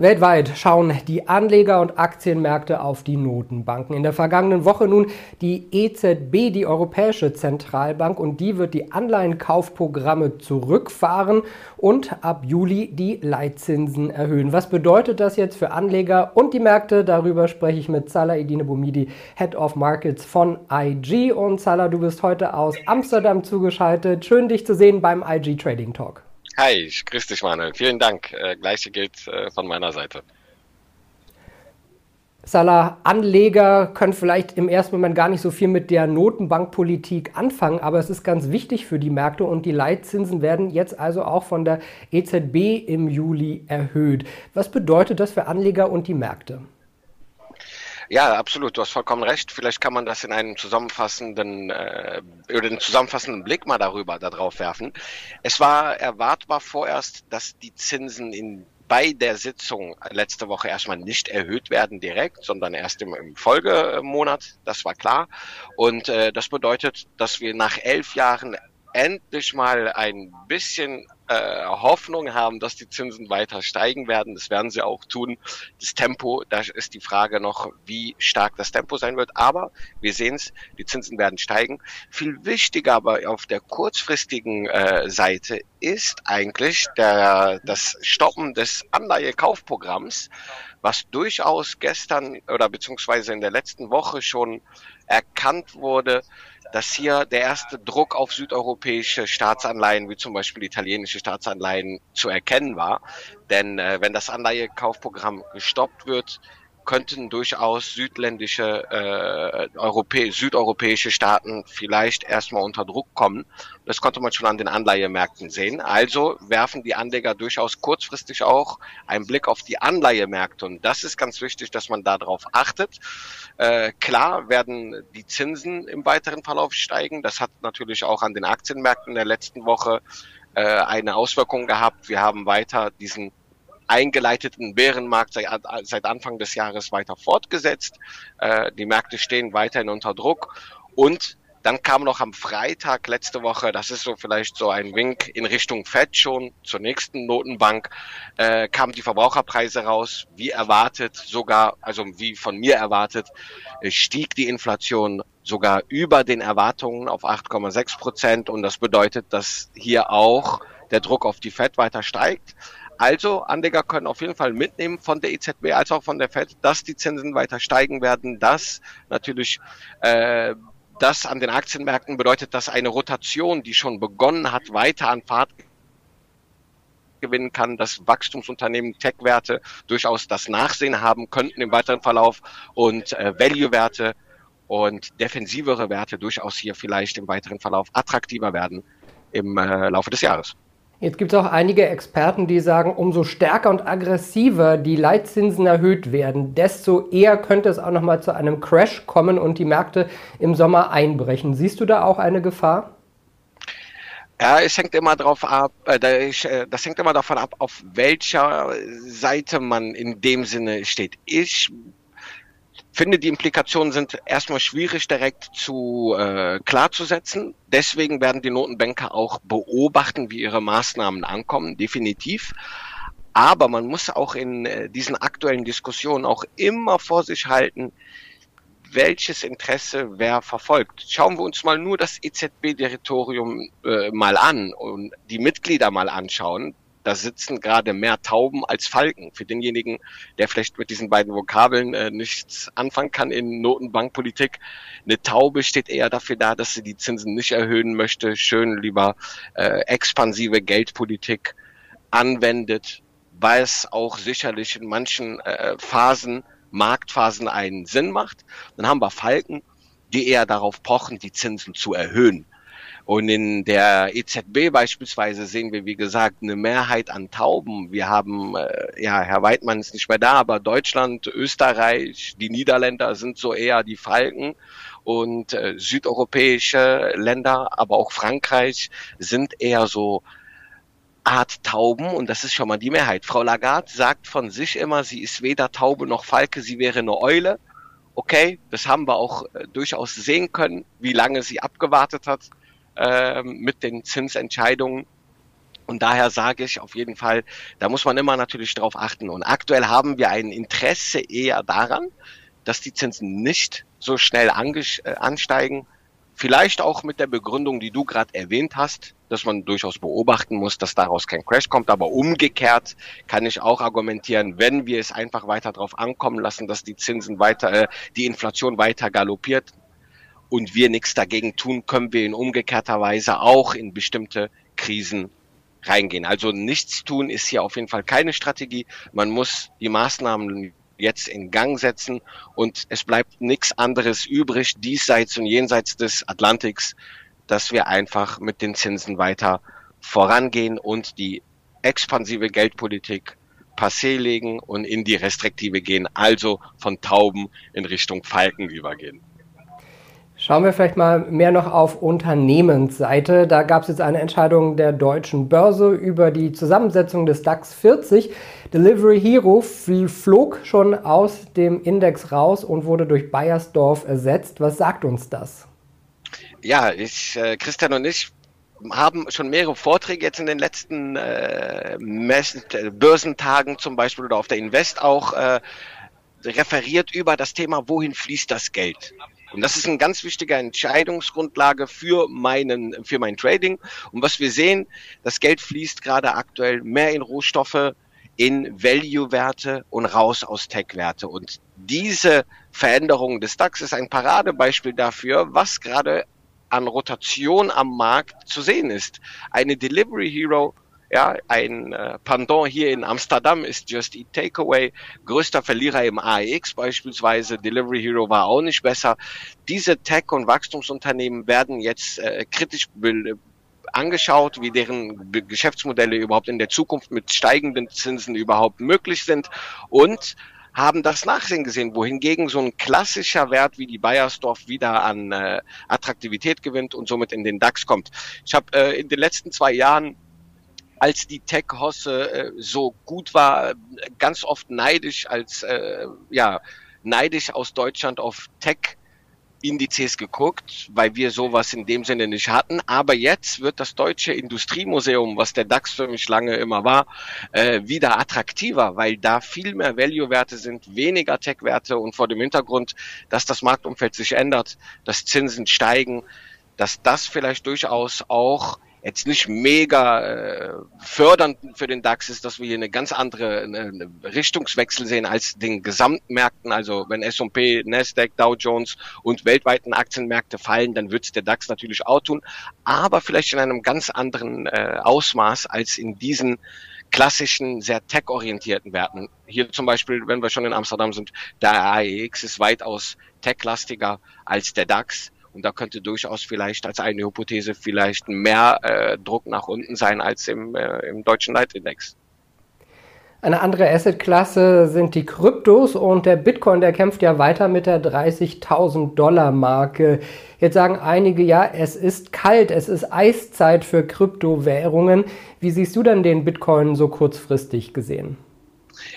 Weltweit schauen die Anleger und Aktienmärkte auf die Notenbanken. In der vergangenen Woche nun die EZB, die Europäische Zentralbank, und die wird die Anleihenkaufprogramme zurückfahren und ab Juli die Leitzinsen erhöhen. Was bedeutet das jetzt für Anleger und die Märkte? Darüber spreche ich mit Salah Edine Boumidi, Head of Markets von IG. Und Salah, du bist heute aus Amsterdam zugeschaltet. Schön, dich zu sehen beim IG Trading Talk. Hi, ich grüße dich, Manuel. Vielen Dank. Äh, Gleiche gilt äh, von meiner Seite. Salah, Anleger können vielleicht im ersten Moment gar nicht so viel mit der Notenbankpolitik anfangen, aber es ist ganz wichtig für die Märkte und die Leitzinsen werden jetzt also auch von der EZB im Juli erhöht. Was bedeutet das für Anleger und die Märkte? Ja, absolut. Du hast vollkommen recht. Vielleicht kann man das in einem zusammenfassenden äh, oder einen zusammenfassenden Blick mal darüber darauf werfen. Es war erwartbar vorerst, dass die Zinsen in bei der Sitzung letzte Woche erstmal nicht erhöht werden direkt, sondern erst im, im Folgemonat. Das war klar. Und äh, das bedeutet, dass wir nach elf Jahren endlich mal ein bisschen äh, Hoffnung haben, dass die Zinsen weiter steigen werden. Das werden sie auch tun. Das Tempo, da ist die Frage noch, wie stark das Tempo sein wird. Aber wir sehen es, die Zinsen werden steigen. Viel wichtiger aber auf der kurzfristigen äh, Seite ist eigentlich der, das Stoppen des Anleihekaufprogramms, was durchaus gestern oder beziehungsweise in der letzten Woche schon erkannt wurde, dass hier der erste Druck auf südeuropäische Staatsanleihen, wie zum Beispiel italienische Staatsanleihen, zu erkennen war. Denn äh, wenn das Anleihekaufprogramm gestoppt wird, könnten durchaus südländische, äh, Europä südeuropäische Staaten vielleicht erstmal unter Druck kommen. Das konnte man schon an den Anleihemärkten sehen. Also werfen die Anleger durchaus kurzfristig auch einen Blick auf die Anleihemärkte. Und das ist ganz wichtig, dass man darauf achtet. Äh, klar werden die Zinsen im weiteren Verlauf steigen. Das hat natürlich auch an den Aktienmärkten in der letzten Woche äh, eine Auswirkung gehabt. Wir haben weiter diesen eingeleiteten Bärenmarkt seit, seit Anfang des Jahres weiter fortgesetzt. Äh, die Märkte stehen weiterhin unter Druck und dann kam noch am Freitag letzte Woche, das ist so vielleicht so ein Wink in Richtung Fed schon, zur nächsten Notenbank, äh, kamen die Verbraucherpreise raus, wie erwartet, sogar, also wie von mir erwartet, stieg die Inflation sogar über den Erwartungen auf 8,6 Prozent und das bedeutet, dass hier auch der Druck auf die Fed weiter steigt. Also Anleger können auf jeden Fall mitnehmen von der EZB als auch von der Fed, dass die Zinsen weiter steigen werden, dass natürlich äh, das an den Aktienmärkten bedeutet, dass eine Rotation, die schon begonnen hat, weiter an Fahrt gewinnen kann, dass Wachstumsunternehmen, Tech-Werte durchaus das Nachsehen haben könnten im weiteren Verlauf und äh, Value-Werte und defensivere Werte durchaus hier vielleicht im weiteren Verlauf attraktiver werden im äh, Laufe des Jahres. Jetzt gibt es auch einige Experten, die sagen, umso stärker und aggressiver die Leitzinsen erhöht werden, desto eher könnte es auch noch mal zu einem Crash kommen und die Märkte im Sommer einbrechen. Siehst du da auch eine Gefahr? Ja, es hängt immer darauf ab, äh, äh, das hängt immer davon ab, auf welcher Seite man in dem Sinne steht. Ich finde, die Implikationen sind erstmal schwierig direkt zu äh, klarzusetzen. Deswegen werden die Notenbanker auch beobachten, wie ihre Maßnahmen ankommen, definitiv. Aber man muss auch in äh, diesen aktuellen Diskussionen auch immer vor sich halten, welches Interesse wer verfolgt. Schauen wir uns mal nur das EZB-Direktorium äh, mal an und die Mitglieder mal anschauen da sitzen gerade mehr Tauben als Falken. Für denjenigen, der vielleicht mit diesen beiden Vokabeln äh, nichts anfangen kann in Notenbankpolitik, eine Taube steht eher dafür da, dass sie die Zinsen nicht erhöhen möchte, schön lieber äh, expansive Geldpolitik anwendet, weil es auch sicherlich in manchen äh, Phasen, Marktphasen einen Sinn macht. Dann haben wir Falken, die eher darauf pochen, die Zinsen zu erhöhen. Und in der EZB beispielsweise sehen wir, wie gesagt, eine Mehrheit an Tauben. Wir haben, äh, ja, Herr Weidmann ist nicht mehr da, aber Deutschland, Österreich, die Niederländer sind so eher die Falken und äh, südeuropäische Länder, aber auch Frankreich sind eher so Art Tauben und das ist schon mal die Mehrheit. Frau Lagarde sagt von sich immer, sie ist weder Taube noch Falke, sie wäre eine Eule. Okay, das haben wir auch äh, durchaus sehen können, wie lange sie abgewartet hat äh, mit den Zinsentscheidungen. Und daher sage ich auf jeden Fall, da muss man immer natürlich drauf achten. Und aktuell haben wir ein Interesse eher daran, dass die Zinsen nicht so schnell äh, ansteigen. Vielleicht auch mit der Begründung, die du gerade erwähnt hast, dass man durchaus beobachten muss, dass daraus kein Crash kommt. Aber umgekehrt kann ich auch argumentieren, wenn wir es einfach weiter darauf ankommen lassen, dass die Zinsen weiter, äh, die Inflation weiter galoppiert und wir nichts dagegen tun, können wir in umgekehrter Weise auch in bestimmte Krisen reingehen. Also nichts tun ist hier auf jeden Fall keine Strategie. Man muss die Maßnahmen jetzt in Gang setzen und es bleibt nichts anderes übrig, diesseits und jenseits des Atlantiks, dass wir einfach mit den Zinsen weiter vorangehen und die expansive Geldpolitik passé legen und in die restriktive gehen, also von Tauben in Richtung Falken übergehen. Schauen wir vielleicht mal mehr noch auf Unternehmensseite. Da gab es jetzt eine Entscheidung der deutschen Börse über die Zusammensetzung des DAX 40. Delivery Hero flog schon aus dem Index raus und wurde durch Bayersdorf ersetzt. Was sagt uns das? Ja, ich, äh, Christian und ich haben schon mehrere Vorträge jetzt in den letzten äh, Messen, äh, Börsentagen zum Beispiel oder auf der Invest auch äh, referiert über das Thema, wohin fließt das Geld. Und das ist eine ganz wichtige Entscheidungsgrundlage für meinen, für mein Trading. Und was wir sehen, das Geld fließt gerade aktuell mehr in Rohstoffe, in Value-Werte und raus aus Tech-Werte. Und diese Veränderung des DAX ist ein Paradebeispiel dafür, was gerade an Rotation am Markt zu sehen ist. Eine Delivery Hero ja, ein äh, Pendant hier in Amsterdam ist Just Eat Takeaway, größter Verlierer im AEX beispielsweise. Delivery Hero war auch nicht besser. Diese Tech- und Wachstumsunternehmen werden jetzt äh, kritisch angeschaut, wie deren Geschäftsmodelle überhaupt in der Zukunft mit steigenden Zinsen überhaupt möglich sind und haben das Nachsehen gesehen, wohingegen so ein klassischer Wert wie die Bayersdorf wieder an äh, Attraktivität gewinnt und somit in den DAX kommt. Ich habe äh, in den letzten zwei Jahren als die Tech-Hosse äh, so gut war, ganz oft neidisch als, äh, ja, neidisch aus Deutschland auf Tech Indizes geguckt, weil wir sowas in dem Sinne nicht hatten. Aber jetzt wird das Deutsche Industriemuseum, was der DAX für mich lange immer war, äh, wieder attraktiver, weil da viel mehr Value-Werte sind, weniger Tech-Werte und vor dem Hintergrund, dass das Marktumfeld sich ändert, dass Zinsen steigen, dass das vielleicht durchaus auch jetzt nicht mega äh, fördernd für den DAX ist, dass wir hier eine ganz andere eine Richtungswechsel sehen als den Gesamtmärkten. Also wenn S&P, Nasdaq, Dow Jones und weltweiten Aktienmärkte fallen, dann wird es der DAX natürlich auch tun, aber vielleicht in einem ganz anderen äh, Ausmaß als in diesen klassischen, sehr tech-orientierten Werten. Hier zum Beispiel, wenn wir schon in Amsterdam sind, der AEX ist weitaus tech-lastiger als der DAX. Und da könnte durchaus vielleicht als eine Hypothese vielleicht mehr äh, Druck nach unten sein als im, äh, im deutschen Leitindex. Eine andere Assetklasse sind die Kryptos und der Bitcoin, der kämpft ja weiter mit der 30.000 Dollar Marke. Jetzt sagen einige, ja, es ist kalt, es ist Eiszeit für Kryptowährungen. Wie siehst du denn den Bitcoin so kurzfristig gesehen?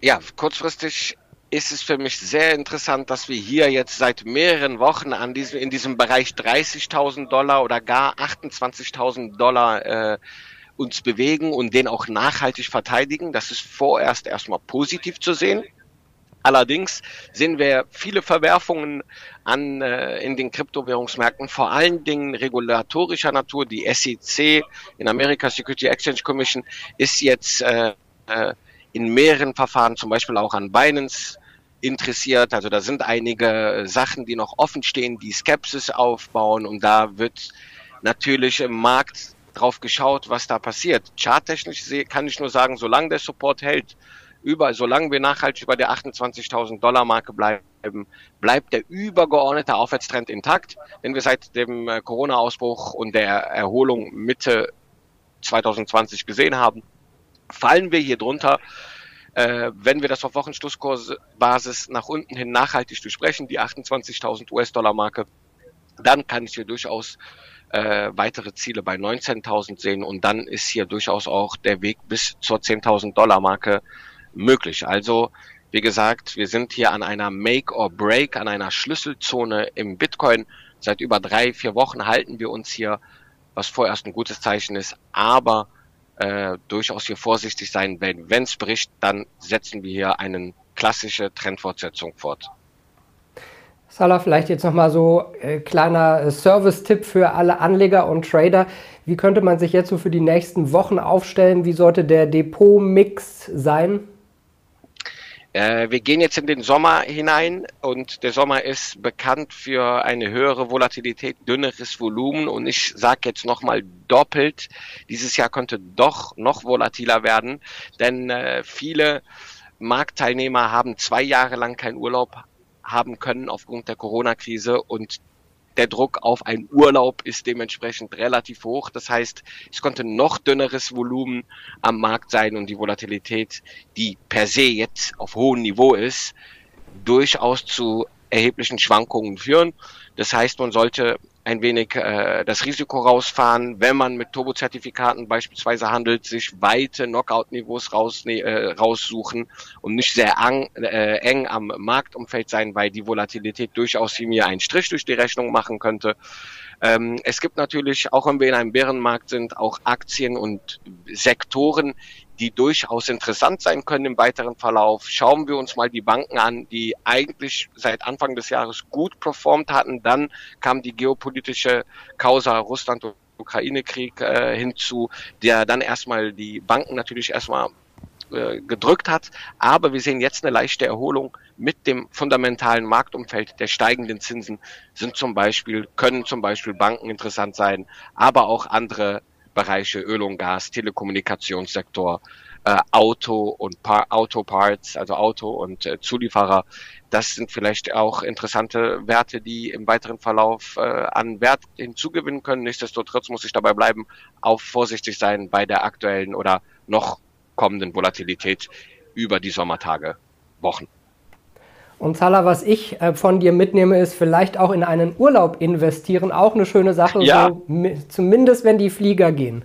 Ja, kurzfristig ist es für mich sehr interessant, dass wir hier jetzt seit mehreren Wochen an diesem, in diesem Bereich 30.000 Dollar oder gar 28.000 Dollar äh, uns bewegen und den auch nachhaltig verteidigen. Das ist vorerst erstmal positiv zu sehen. Allerdings sehen wir viele Verwerfungen an äh, in den Kryptowährungsmärkten, vor allen Dingen regulatorischer Natur. Die SEC in Amerika Security Exchange Commission ist jetzt äh, äh, in mehreren Verfahren, zum Beispiel auch an Binance, interessiert. Also da sind einige Sachen, die noch offen stehen, die Skepsis aufbauen und da wird natürlich im Markt drauf geschaut, was da passiert. Charttechnisch kann ich nur sagen, solange der Support hält, über, solange wir nachhaltig über der 28.000 Dollar Marke bleiben, bleibt der übergeordnete Aufwärtstrend intakt, den wir seit dem äh, Corona-Ausbruch und der Erholung Mitte 2020 gesehen haben. Fallen wir hier drunter, äh, wenn wir das auf Wochenschlusskursbasis nach unten hin nachhaltig durchbrechen, die 28.000 US-Dollar-Marke, dann kann ich hier durchaus äh, weitere Ziele bei 19.000 sehen und dann ist hier durchaus auch der Weg bis zur 10.000 Dollar Marke möglich. Also wie gesagt, wir sind hier an einer Make or Break, an einer Schlüsselzone im Bitcoin. Seit über drei, vier Wochen halten wir uns hier, was vorerst ein gutes Zeichen ist, aber äh, durchaus hier vorsichtig sein, wenn es bricht, dann setzen wir hier eine klassische Trendfortsetzung fort. Salah, vielleicht jetzt nochmal so äh, kleiner äh, Service-Tipp für alle Anleger und Trader. Wie könnte man sich jetzt so für die nächsten Wochen aufstellen? Wie sollte der Depot-Mix sein? Äh, wir gehen jetzt in den Sommer hinein und der Sommer ist bekannt für eine höhere Volatilität, dünneres Volumen. Und ich sage jetzt nochmal doppelt, dieses Jahr könnte doch noch volatiler werden, denn äh, viele Marktteilnehmer haben zwei Jahre lang keinen Urlaub haben können aufgrund der Corona-Krise und der Druck auf einen Urlaub ist dementsprechend relativ hoch. Das heißt, es konnte noch dünneres Volumen am Markt sein und die Volatilität, die per se jetzt auf hohem Niveau ist, durchaus zu erheblichen Schwankungen führen. Das heißt, man sollte ein wenig äh, das Risiko rausfahren, wenn man mit Turbozertifikaten beispielsweise handelt, sich weite Knockout-Niveaus äh, raussuchen und nicht sehr ang, äh, eng am Marktumfeld sein, weil die Volatilität durchaus mir einen Strich durch die Rechnung machen könnte. Ähm, es gibt natürlich, auch wenn wir in einem Bärenmarkt sind, auch Aktien und Sektoren, die durchaus interessant sein können im weiteren Verlauf. Schauen wir uns mal die Banken an, die eigentlich seit Anfang des Jahres gut performt hatten. Dann kam die geopolitische Causa Russland und Ukraine-Krieg äh, hinzu, der dann erstmal die Banken natürlich erstmal äh, gedrückt hat. Aber wir sehen jetzt eine leichte Erholung mit dem fundamentalen Marktumfeld der steigenden Zinsen sind zum Beispiel, können zum Beispiel Banken interessant sein, aber auch andere Bereiche Öl und Gas, Telekommunikationssektor, äh, Auto und pa Autoparts, also Auto und äh, Zulieferer. Das sind vielleicht auch interessante Werte, die im weiteren Verlauf äh, an Wert hinzugewinnen können. Nichtsdestotrotz muss ich dabei bleiben, auch vorsichtig sein bei der aktuellen oder noch kommenden Volatilität über die Sommertage, Wochen. Und Zala, was ich äh, von dir mitnehme, ist vielleicht auch in einen Urlaub investieren. Auch eine schöne Sache, ja. so, zumindest wenn die Flieger gehen.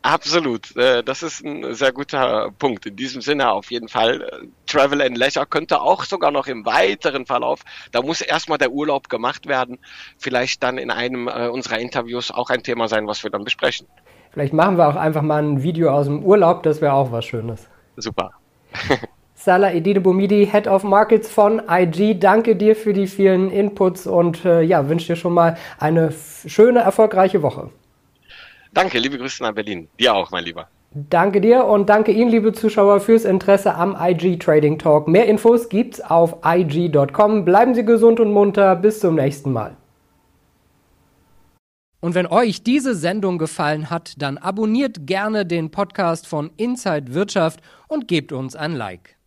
Absolut, äh, das ist ein sehr guter Punkt. In diesem Sinne auf jeden Fall. Äh, Travel and Leisure könnte auch sogar noch im weiteren Verlauf, da muss erstmal der Urlaub gemacht werden, vielleicht dann in einem unserer Interviews auch ein Thema sein, was wir dann besprechen. Vielleicht machen wir auch einfach mal ein Video aus dem Urlaub, das wäre auch was Schönes. Super. Salah Edine Boumidi, Head of Markets von IG. Danke dir für die vielen Inputs und äh, ja, wünsche dir schon mal eine schöne, erfolgreiche Woche. Danke, liebe Grüße nach Berlin. Dir auch, mein Lieber. Danke dir und danke Ihnen, liebe Zuschauer, fürs Interesse am IG Trading Talk. Mehr Infos gibt's auf IG.com. Bleiben Sie gesund und munter. Bis zum nächsten Mal. Und wenn euch diese Sendung gefallen hat, dann abonniert gerne den Podcast von Inside Wirtschaft und gebt uns ein Like.